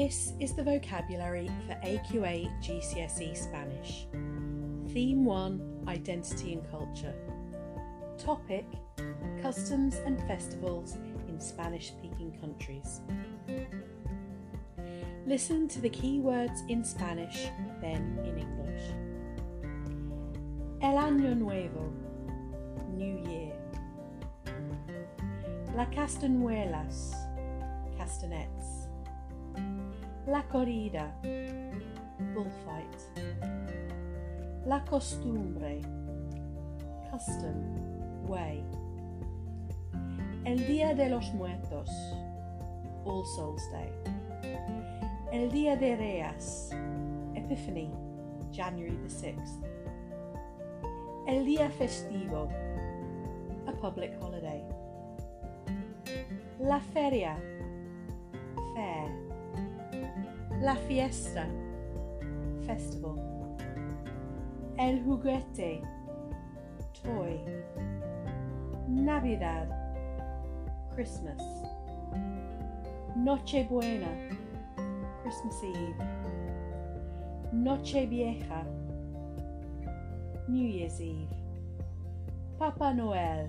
This is the vocabulary for AQA GCSE Spanish. Theme 1 Identity and Culture. Topic Customs and Festivals in Spanish speaking countries. Listen to the key words in Spanish, then in English. El Año Nuevo, New Year. La Castañuelas, castanets. La corrida, bullfight. La costumbre, custom, way. El Día de los Muertos, All Souls Day. El Día de Reyes, Epiphany, January the 6th. El Día Festivo, a public holiday. La Feria, La Fiesta, festival. El Juguete, toy. Navidad, Christmas. Nochebuena, Christmas Eve. Noche Vieja, New Year's Eve. Papa Noel,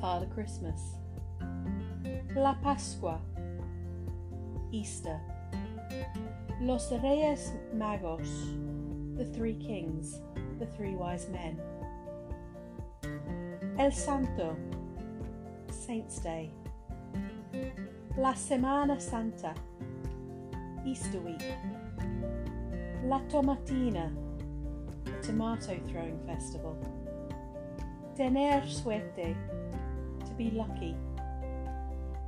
Father Christmas. La Pascua, Easter. Los Reyes Magos, the three kings, the three wise men. El Santo, Saint's Day. La Semana Santa, Easter week. La Tomatina, the tomato throwing festival. Tener suerte, to be lucky.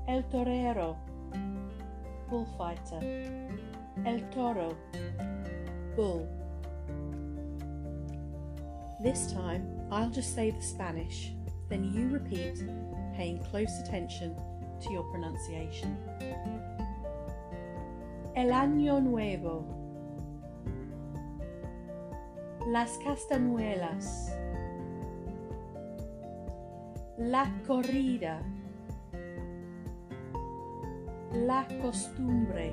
El torero, bullfighter. El toro, bull. This time I'll just say the Spanish, then you repeat, paying close attention to your pronunciation. El Año Nuevo. Las Castañuelas. La corrida. La costumbre.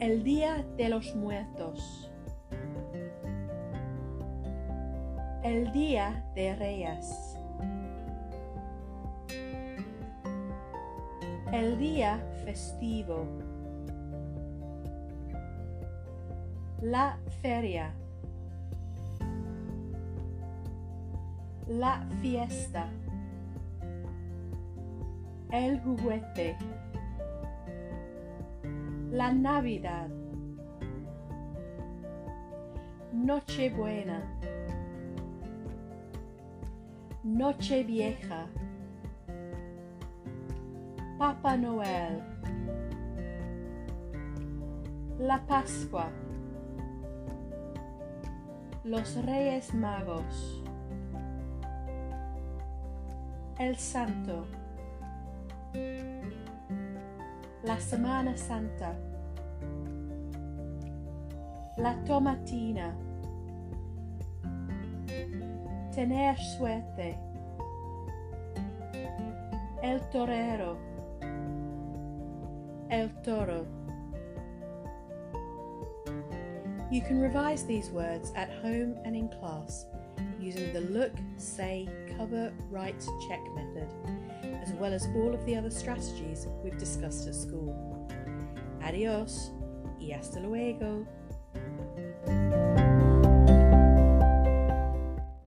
El Día de los Muertos. El Día de Reyes. El Día Festivo. La Feria. La Fiesta. El Juguete. La Navidad. Nochebuena. Noche Vieja. Papa Noel. La Pascua. Los Reyes Magos. El Santo. La Semana Santa. La Tomatina. Tener suerte. El torero. El toro. You can revise these words at home and in class using the look, say, cover, write, check method, as well as all of the other strategies we've discussed at school. Adios y hasta luego.